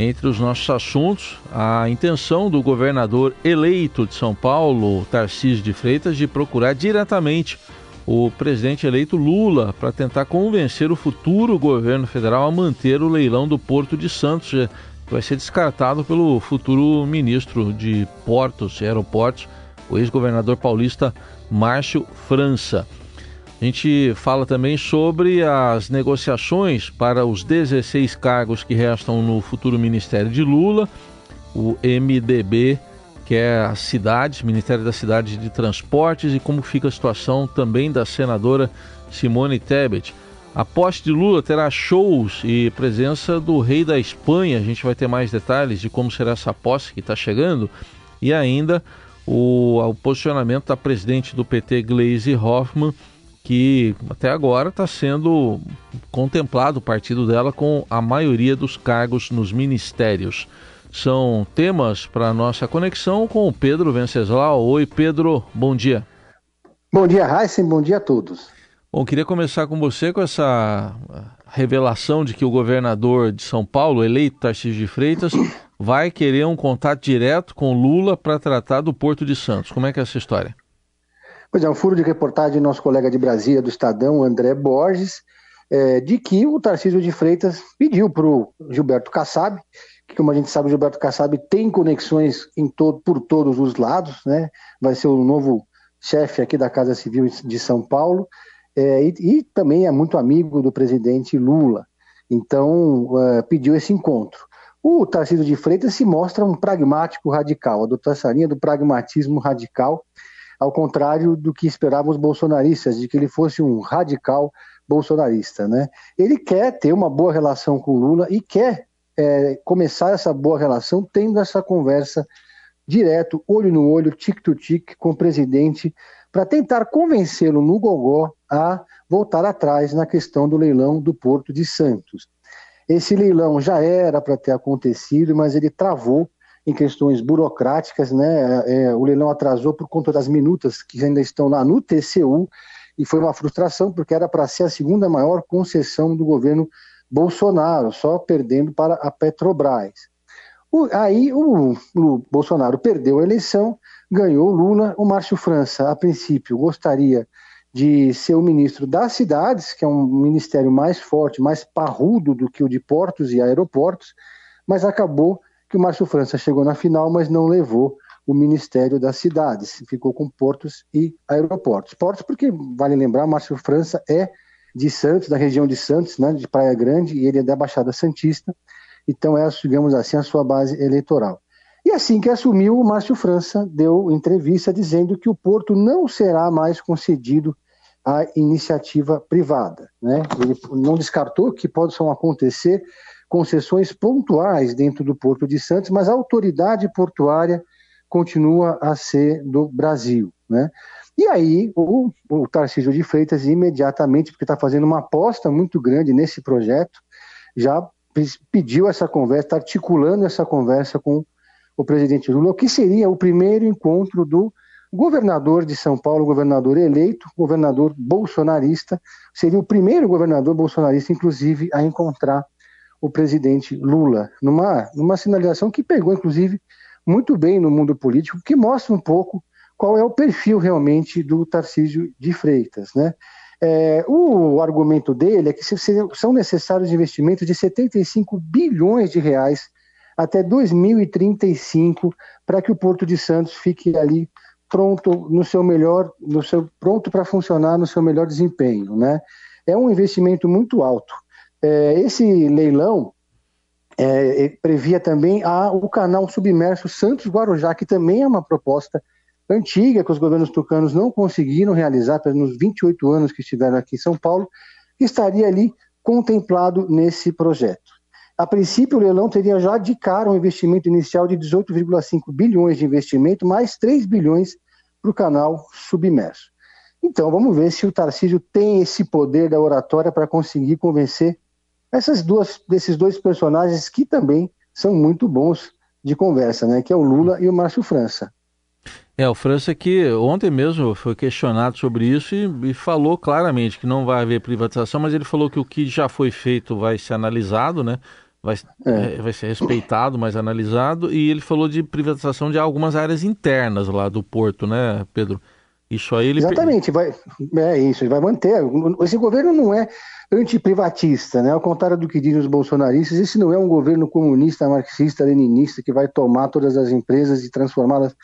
Entre os nossos assuntos, a intenção do governador eleito de São Paulo, Tarcísio de Freitas, de procurar diretamente o presidente eleito Lula para tentar convencer o futuro governo federal a manter o leilão do Porto de Santos, que vai ser descartado pelo futuro ministro de Portos e Aeroportos, o ex-governador paulista Márcio França. A gente fala também sobre as negociações para os 16 cargos que restam no futuro Ministério de Lula, o MDB, que é a cidade, Ministério da Cidade de Transportes, e como fica a situação também da senadora Simone Tebet. A posse de Lula terá shows e presença do rei da Espanha. A gente vai ter mais detalhes de como será essa posse que está chegando. E ainda o, o posicionamento da presidente do PT, Gleisi Hoffmann, que até agora está sendo contemplado o partido dela com a maioria dos cargos nos ministérios. São temas para nossa conexão com o Pedro Venceslau. Oi, Pedro, bom dia. Bom dia, Heisen, bom dia a todos. Bom, queria começar com você com essa revelação de que o governador de São Paulo, eleito Tarcísio de Freitas, vai querer um contato direto com Lula para tratar do Porto de Santos. Como é que é essa história? Pois é, um furo de reportagem do nosso colega de Brasília, do Estadão, André Borges, é, de que o Tarcísio de Freitas pediu para o Gilberto Kassab, que como a gente sabe, o Gilberto Kassab tem conexões em todo, por todos os lados, né? vai ser o novo chefe aqui da Casa Civil de São Paulo, é, e, e, também é muito amigo do presidente Lula. Então, é, pediu esse encontro. O Tarcísio de Freitas se mostra um pragmático radical, adota essa linha do pragmatismo radical, ao contrário do que esperavam os bolsonaristas, de que ele fosse um radical bolsonarista. Né? Ele quer ter uma boa relação com Lula e quer é, começar essa boa relação tendo essa conversa direto, olho no olho, tic-to-tic, com o presidente, para tentar convencê-lo no gogó a voltar atrás na questão do leilão do Porto de Santos. Esse leilão já era para ter acontecido, mas ele travou em questões burocráticas, né? É, é, o leilão atrasou por conta das minutas que ainda estão lá no TCU e foi uma frustração porque era para ser a segunda maior concessão do governo Bolsonaro, só perdendo para a Petrobras. O, aí o, o, Bolsonaro perdeu a eleição, ganhou Lula. O Márcio França, a princípio, gostaria de ser o ministro das cidades, que é um ministério mais forte, mais parrudo do que o de portos e aeroportos, mas acabou que o Márcio França chegou na final, mas não levou o Ministério das Cidades, ficou com portos e aeroportos. Portos, porque, vale lembrar, Márcio França é de Santos, da região de Santos, né, de Praia Grande, e ele é da Baixada Santista, então é, digamos assim, a sua base eleitoral. E assim que assumiu, o Márcio França deu entrevista dizendo que o porto não será mais concedido à iniciativa privada. Né? Ele não descartou que possam acontecer concessões pontuais dentro do Porto de Santos, mas a autoridade portuária continua a ser do Brasil. Né? E aí o, o Tarcísio de Freitas, imediatamente, porque está fazendo uma aposta muito grande nesse projeto, já pediu essa conversa, está articulando essa conversa com o presidente Lula, que seria o primeiro encontro do governador de São Paulo, governador eleito, governador bolsonarista, seria o primeiro governador bolsonarista, inclusive, a encontrar o presidente Lula, numa, numa sinalização que pegou, inclusive, muito bem no mundo político, que mostra um pouco qual é o perfil realmente do Tarcísio de Freitas. Né? É, o argumento dele é que são necessários investimentos de 75 bilhões de reais até 2035 para que o Porto de Santos fique ali pronto no seu melhor, no seu pronto para funcionar no seu melhor desempenho, né? É um investimento muito alto. É, esse leilão é, previa também a, o canal submerso Santos Guarujá, que também é uma proposta antiga que os governos tucanos não conseguiram realizar nos 28 anos que estiveram aqui em São Paulo, estaria ali contemplado nesse projeto. A princípio, o leilão teria já de cara um investimento inicial de 18,5 bilhões de investimento, mais 3 bilhões para o canal submerso. Então, vamos ver se o Tarcísio tem esse poder da oratória para conseguir convencer essas duas, desses dois personagens que também são muito bons de conversa, né? Que é o Lula e o Márcio França. É, o França que ontem mesmo foi questionado sobre isso e, e, falou claramente que não vai haver privatização, mas ele falou que o que já foi feito vai ser analisado, né? vai, é. é. vai ser respeitado, mais analisado. E ele falou de privatização de algumas áreas internas lá do porto, né, Pedro? Isso aí ele. Exatamente, vai, é isso, ele vai manter. Esse governo não é antiprivatista, né? Ao contrário do que dizem os bolsonaristas, esse não é um governo comunista, marxista, leninista que vai tomar todas as empresas e transformá-las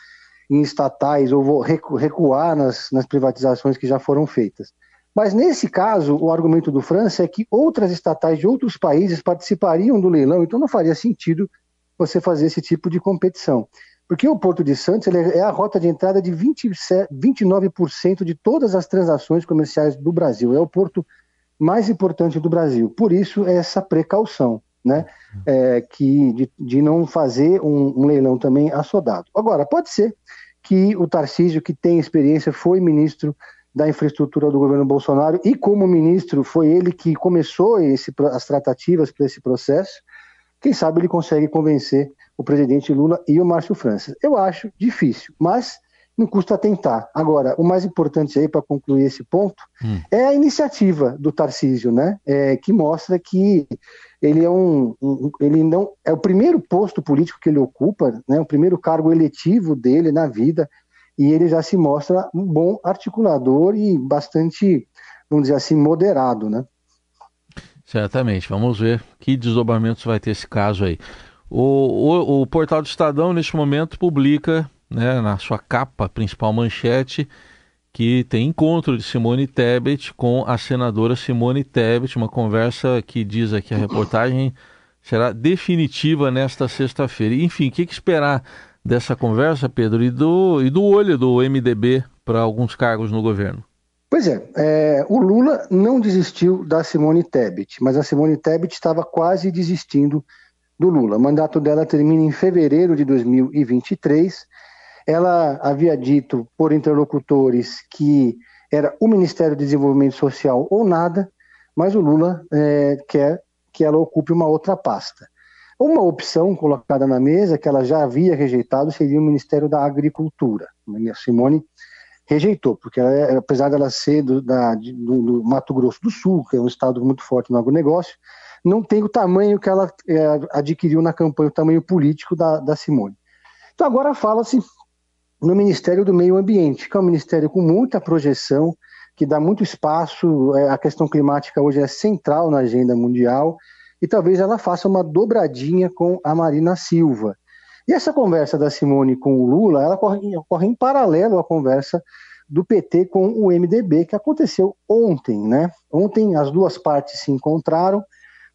em estatais ou recuar nas, nas privatizações que já foram feitas. Mas nesse caso, o argumento do França é que outras estatais de outros países participariam do leilão, então não faria sentido você fazer esse tipo de competição. Porque o Porto de Santos é a rota de entrada de 27, 29% de todas as transações comerciais do Brasil. É o porto mais importante do Brasil. Por isso, essa precaução, né? É, que de, de, não fazer um, um leilão também assodado. Agora, pode ser que o Tarcísio, que tem experiência, foi ministro da infraestrutura do governo Bolsonaro e como ministro foi ele que começou esse, as tratativas para esse processo. Quem sabe ele consegue convencer o presidente Lula e o Márcio França. Eu acho difícil, mas não custa tentar. Agora, o mais importante aí para concluir esse ponto hum. é a iniciativa do Tarcísio, né? É, que mostra que ele é um, um, ele não é o primeiro posto político que ele ocupa, né? O primeiro cargo eletivo dele na vida e ele já se mostra um bom articulador e bastante, vamos dizer assim, moderado, né? Certamente. Vamos ver que desdobramentos vai ter esse caso aí. O, o, o portal do Estadão, neste momento, publica né, na sua capa, principal manchete, que tem encontro de Simone Tebet com a senadora Simone Tebet, uma conversa que diz aqui a reportagem será definitiva nesta sexta-feira. Enfim, o que, que, esperar dessa conversa, Pedro, e do, e do olho do MDB para alguns cargos no governo? Pois é, é, o Lula não desistiu da Simone Tebet, mas a Simone Tebet estava quase desistindo do Lula. O mandato dela termina em fevereiro de 2023. Ela havia dito por interlocutores que era o Ministério do Desenvolvimento Social ou nada, mas o Lula é, quer que ela ocupe uma outra pasta. Uma opção colocada na mesa, que ela já havia rejeitado, seria o Ministério da Agricultura. A Simone rejeitou, porque ela, é, apesar dela ser do, da, do, do, Mato Grosso do Sul, que é um estado muito forte no agronegócio, não tem o tamanho que ela é, adquiriu na campanha, o tamanho político da, da Simone. Então agora fala-se no Ministério do Meio Ambiente, que é um ministério com muita projeção, que dá muito espaço, é, a questão climática hoje é central na agenda mundial, e talvez ela faça uma dobradinha com a Marina Silva. E essa conversa da Simone com o Lula, ela ocorre, ocorre em paralelo à conversa do PT com o MDB, que aconteceu ontem, né? Ontem as duas partes se encontraram,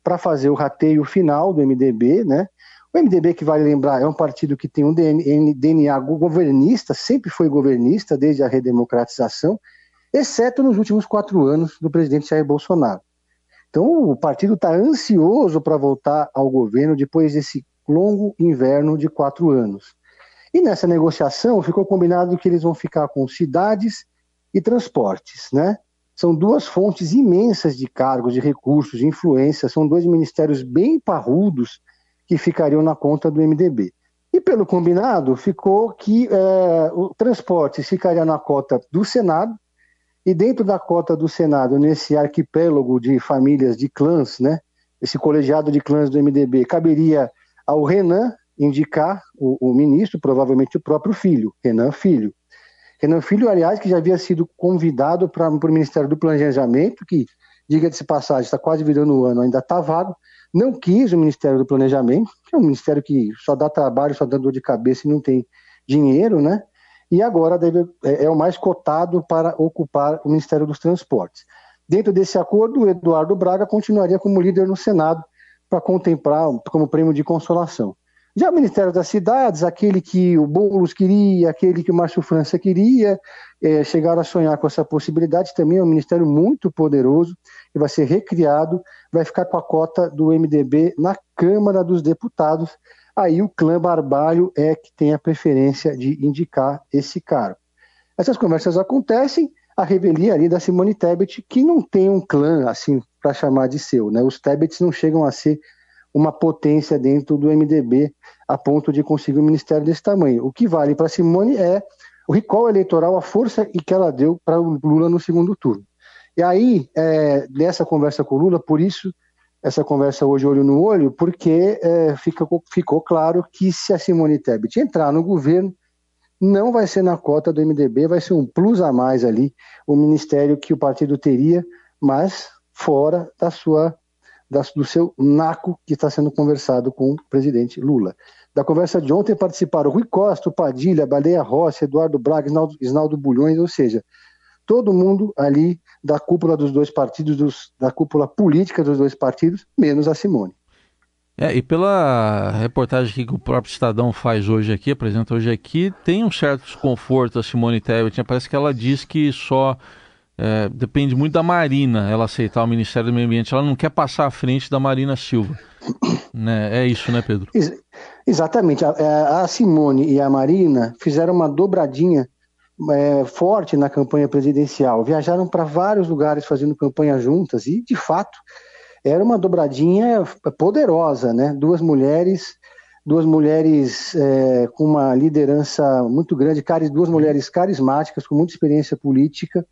para fazer o rateio final do MDB, né? O MDB, que vale lembrar, é um partido que tem um DNA governista, sempre foi governista desde a redemocratização, exceto nos últimos quatro anos do presidente Jair Bolsonaro. Então, o partido está ansioso para voltar ao governo depois desse longo inverno de quatro anos. E nessa negociação ficou combinado que eles vão ficar com cidades e transportes, né? São duas fontes imensas de cargos, de recursos, de influência, são dois ministérios bem parrudos que ficariam na conta do MDB. E pelo combinado, ficou que é, o transporte ficaria na cota do Senado, e dentro da cota do Senado, nesse arquipélago de famílias de clãs, né, esse colegiado de clãs do MDB, caberia ao Renan indicar o, o ministro, provavelmente o próprio filho, Renan Filho. Renan Filho, aliás, que já havia sido convidado para o Ministério do Planejamento, que, diga-se passagem, está quase virando o ano, ainda está vago, não quis o Ministério do Planejamento, que é um ministério que só dá trabalho, só dá dor de cabeça e não tem dinheiro, né? E agora deve, é, é o mais cotado para ocupar o Ministério dos Transportes. Dentro desse acordo, o Eduardo Braga continuaria como líder no Senado para contemplar como prêmio de consolação. Já o Ministério das Cidades, aquele que o Boulos queria, aquele que o Márcio França queria, é, chegaram a sonhar com essa possibilidade, também é um ministério muito poderoso, que vai ser recriado, vai ficar com a cota do MDB na Câmara dos Deputados. Aí o clã Barbalho é que tem a preferência de indicar esse cara. Essas conversas acontecem, a revelia ali da Simone Tebet, que não tem um clã assim para chamar de seu, né? Os Tebets não chegam a ser uma potência dentro do MDB a ponto de conseguir um ministério desse tamanho. O que vale para Simone é o recall eleitoral, a força que ela deu para o Lula no segundo turno. E aí, é, nessa conversa com o Lula, por isso essa conversa hoje olho no olho, porque é, fica, ficou claro que se a Simone Tebet entrar no governo, não vai ser na cota do MDB, vai ser um plus a mais ali, o ministério que o partido teria, mas fora da sua, do seu naco que está sendo conversado com o presidente Lula. Da conversa de ontem participaram Rui Costa, o Padilha, Baleia Rossi, Eduardo Braga, Isnaldo, Isnaldo Bulhões, ou seja, todo mundo ali da cúpula dos dois partidos, dos, da cúpula política dos dois partidos, menos a Simone. É, e pela reportagem que o próprio Estadão faz hoje aqui, apresenta hoje aqui, tem um certo desconforto a Simone Tebet. Né? Parece que ela diz que só é, depende muito da Marina ela aceitar o Ministério do Meio Ambiente. Ela não quer passar à frente da Marina Silva. né? É isso, né, Pedro? Ex exatamente. A, é, a, Simone e a Marina fizeram uma dobradinha é, forte na campanha presidencial. Viajaram para vários lugares fazendo campanha juntas e, de fato, era uma dobradinha poderosa, né? Duas mulheres, duas mulheres é, com uma liderança muito grande, duas mulheres carismáticas com muita experiência política,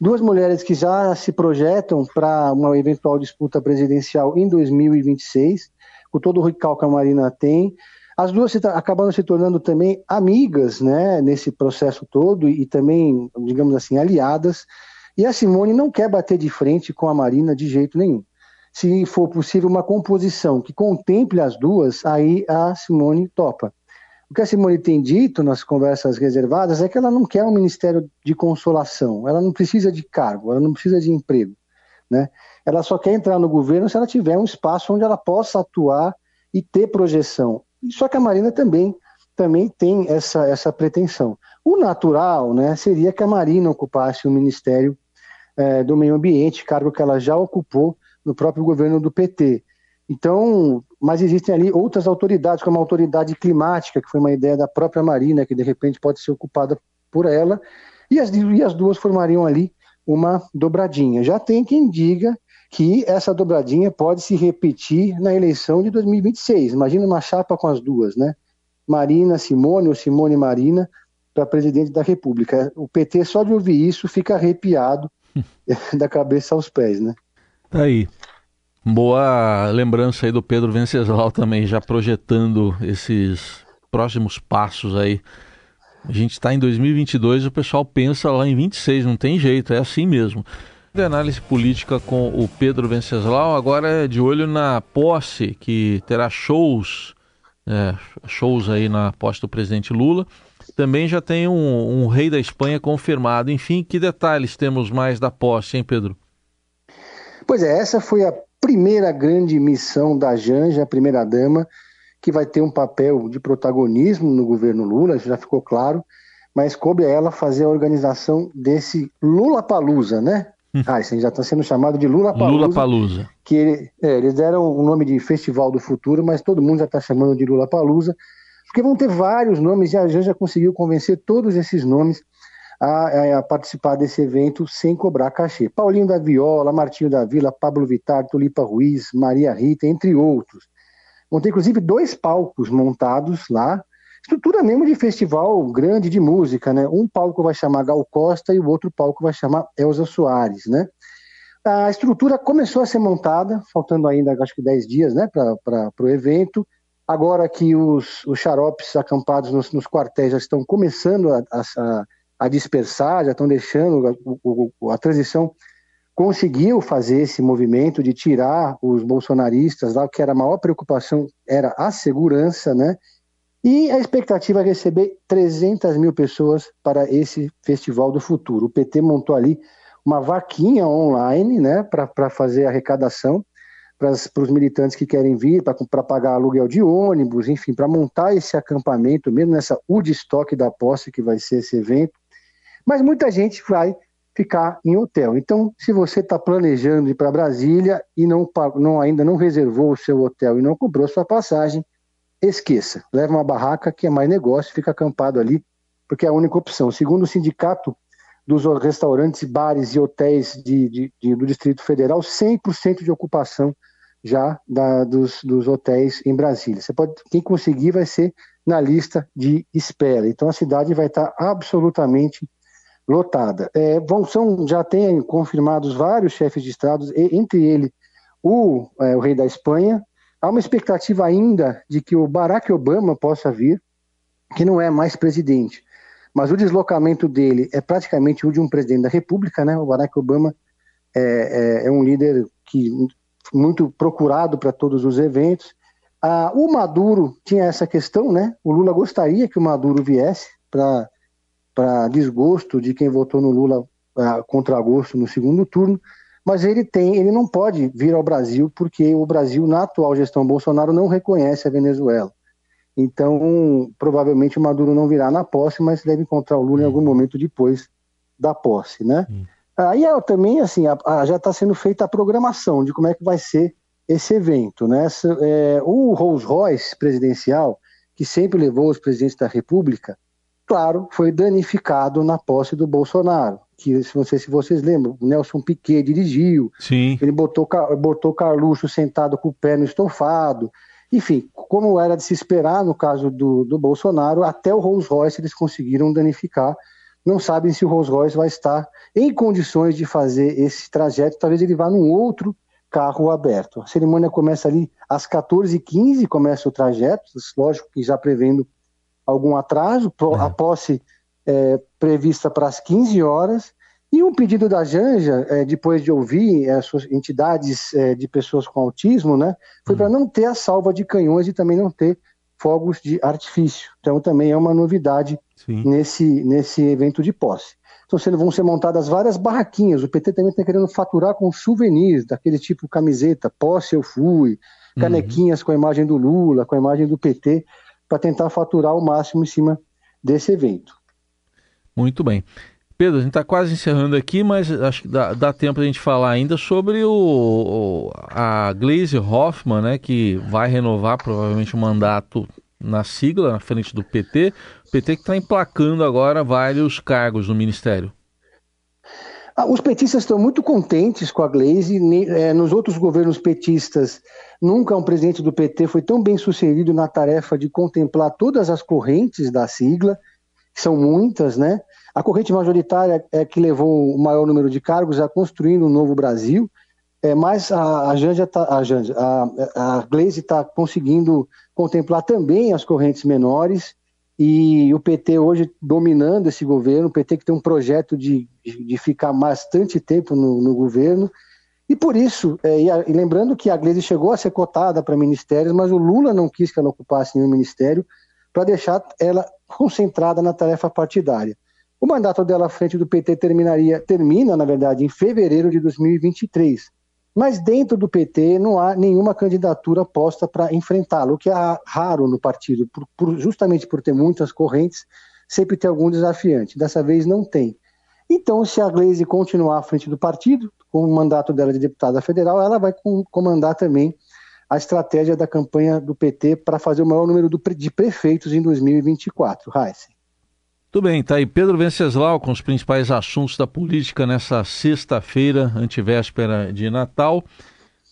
duas mulheres que já se projetam para uma eventual disputa presidencial em 2026, com todo o recalque que a Marina tem. As duas se, acabaram se tornando também amigas, né, nesse processo todo e também, digamos assim, aliadas. E a Simone não quer bater de frente com a Marina de jeito nenhum se for possível, uma composição que contemple as duas, aí a Simone topa. O que a Simone tem dito nas conversas reservadas é que ela não quer um ministério de consolação, ela não precisa de cargo, ela não precisa de emprego. Né? Ela só quer entrar no governo se ela tiver um espaço onde ela possa atuar e ter projeção. Só que a Marina também, também tem essa, essa pretensão. O natural né, seria que a Marina ocupasse o Ministério é, do Meio Ambiente, cargo que ela já ocupou no próprio governo do PT. Então, mas existem ali outras autoridades, como a autoridade climática, que foi uma ideia da própria Marina, que de repente pode ser ocupada por ela, e as, e as duas formariam ali uma dobradinha. Já tem quem diga que essa dobradinha pode se repetir na eleição de 2026. Imagina uma chapa com as duas, né? Marina Simone ou Simone Marina para presidente da República. O PT só de ouvir isso fica arrepiado da cabeça aos pés, né? Tá aí. Boa lembrança aí do Pedro Venceslau também, já projetando esses próximos passos aí. A gente está em 2022 e o pessoal pensa lá em 26, não tem jeito, é assim mesmo. De análise política com o Pedro Venceslau, agora é de olho na posse, que terá shows, é, shows aí na posse do presidente Lula. Também já tem um, um rei da Espanha confirmado. Enfim, que detalhes temos mais da posse, hein, Pedro? Pois é, essa foi a primeira grande missão da Janja, a primeira-dama, que vai ter um papel de protagonismo no governo Lula, já ficou claro, mas coube a ela fazer a organização desse Lula Palusa, né? Hum. Ah, isso já está sendo chamado de Lula Palusa. Lula Palusa. Que ele, é, eles deram o nome de Festival do Futuro, mas todo mundo já está chamando de Lula Palusa, porque vão ter vários nomes e a Janja conseguiu convencer todos esses nomes a, a, participar desse evento sem cobrar cachê. Paulinho da Viola, Martinho da Vila, Pablo Vittar, Tulipa Ruiz, Maria Rita, entre outros. Vão ter inclusive dois palcos montados lá, estrutura mesmo de festival grande de música, né? Um palco vai chamar Gal Costa e o outro palco vai chamar Elza Soares, né? A estrutura começou a ser montada, faltando ainda acho que 10 dias né, para o evento. Agora que os, os xaropes acampados nos, nos quartéis já estão começando a, a, a dispersar, já estão deixando a, a, transição conseguiu fazer esse movimento de tirar os bolsonaristas lá, que era a maior preocupação era a segurança, né? E a expectativa é receber 300 mil pessoas para esse Festival do Futuro. O PT montou ali uma vaquinha online, né, para fazer arrecadação para os militantes que querem vir, para pagar aluguel de ônibus, enfim, para montar esse acampamento, mesmo nessa Woodstock da posse que vai ser esse evento. Mas muita gente vai ficar em hotel. Então, se você está planejando ir para Brasília e não, não, ainda não reservou o seu hotel e não comprou sua passagem, esqueça. Leva uma barraca que é mais negócio, fica acampado ali, porque é a única opção. Segundo o sindicato dos restaurantes, bares e hotéis de, de, de, do Distrito Federal, 100% de ocupação já da, dos, dos, hotéis em Brasília. Você pode, quem conseguir vai ser na lista de espera. Então a cidade vai estar absolutamente lotada. É, vão, são, já tem confirmados vários chefes de estados, entre ele o, é, o rei da Espanha. Há uma expectativa ainda de que o Barack Obama possa vir, que não é mais presidente. Mas o deslocamento dele é praticamente o de um presidente da República, né? O Barack Obama é, é, é um líder que muito procurado para todos os eventos. Ah, o Maduro tinha essa questão, né? O Lula gostaria que o Maduro viesse para desgosto de quem votou no Lula ah, contra gosto no segundo turno, mas ele tem, ele não pode vir ao Brasil porque o Brasil na atual gestão Bolsonaro não reconhece a Venezuela. Então, provavelmente o Maduro não virá na posse, mas deve encontrar o Lula em algum momento depois da posse, né? Hum. Aí é, também, assim, a, a, já está sendo feita a programação de como é que vai ser esse evento, né? É, o Rolls Royce presidencial, que sempre levou os presidentes da República, claro, foi danificado na posse do Bolsonaro. Que, não sei se vocês lembram, o Nelson Piquet dirigiu, Sim. ele botou, botou Carluxo sentado com o pé no estofado, enfim, como era de se esperar no caso do, do Bolsonaro, até o Rolls Royce eles conseguiram danificar. Não sabem se o Rolls Royce vai estar em condições de fazer esse trajeto. Talvez ele vá num outro carro aberto. A cerimônia começa ali às 14h15, começa o trajeto, lógico que já prevendo algum atraso. É. A posse é, prevista para as 15 horas. E um pedido da Janja, é, depois de ouvir as suas entidades é, de pessoas com autismo, né, foi para hum. não ter a salva de canhões e também não ter fogos de artifício. Então também é uma novidade nesse, nesse evento de posse. Então sendo, vão ser montadas várias barraquinhas. O PT também está querendo faturar com souvenirs, daquele tipo camiseta, posse eu fui, uhum. canequinhas uhum. com a imagem do Lula, com a imagem do PT, para tentar faturar o máximo em cima desse evento. Muito bem. Pedro, a gente está quase encerrando aqui, mas acho que dá, dá tempo a gente falar ainda sobre o, o, a Glaze Hoffman, né, que vai renovar provavelmente o mandato na sigla, na frente do PT. O PT que está emplacando agora vários cargos no Ministério. Ah, os petistas estão muito contentes com a Glaze. É, nos outros governos petistas, nunca um presidente do PT foi tão bem sucedido na tarefa de contemplar todas as correntes da sigla, que são muitas, né? A corrente majoritária é que levou o maior número de cargos a construindo um novo Brasil, é, mas a, a Janja tá, a, Janja, a, a Glaze está conseguindo contemplar também as correntes menores e o PT hoje dominando esse governo, o PT que tem um projeto de, de ficar bastante tempo no, no governo, e por isso, é, e, a, e, lembrando que a Glaze chegou a ser cotada para ministérios, mas o Lula não quis que ela ocupasse nenhum ministério para deixar ela concentrada na tarefa partidária. O mandato dela à frente do PT terminaria, termina, na verdade, em fevereiro de 2023. Mas dentro do PT não há nenhuma candidatura posta para enfrentá-lo, o que é raro no partido, por, por, justamente por ter muitas correntes, sempre tem algum desafiante. Dessa vez não tem. Então, se a Gleisi continuar à frente do partido, com o mandato dela de deputada federal, ela vai comandar também a estratégia da campanha do PT para fazer o maior número de prefeitos em 2024. Heisen. Tudo bem, tá aí Pedro Venceslau com os principais assuntos da política nessa sexta-feira, antivéspera de Natal.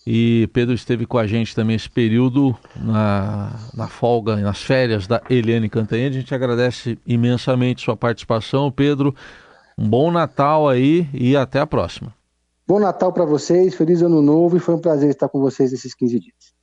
E Pedro esteve com a gente também esse período na, na folga, nas férias da Eliane Cantanhede. A gente agradece imensamente sua participação, Pedro. Um bom Natal aí e até a próxima. Bom Natal para vocês, feliz ano novo e foi um prazer estar com vocês esses 15 dias.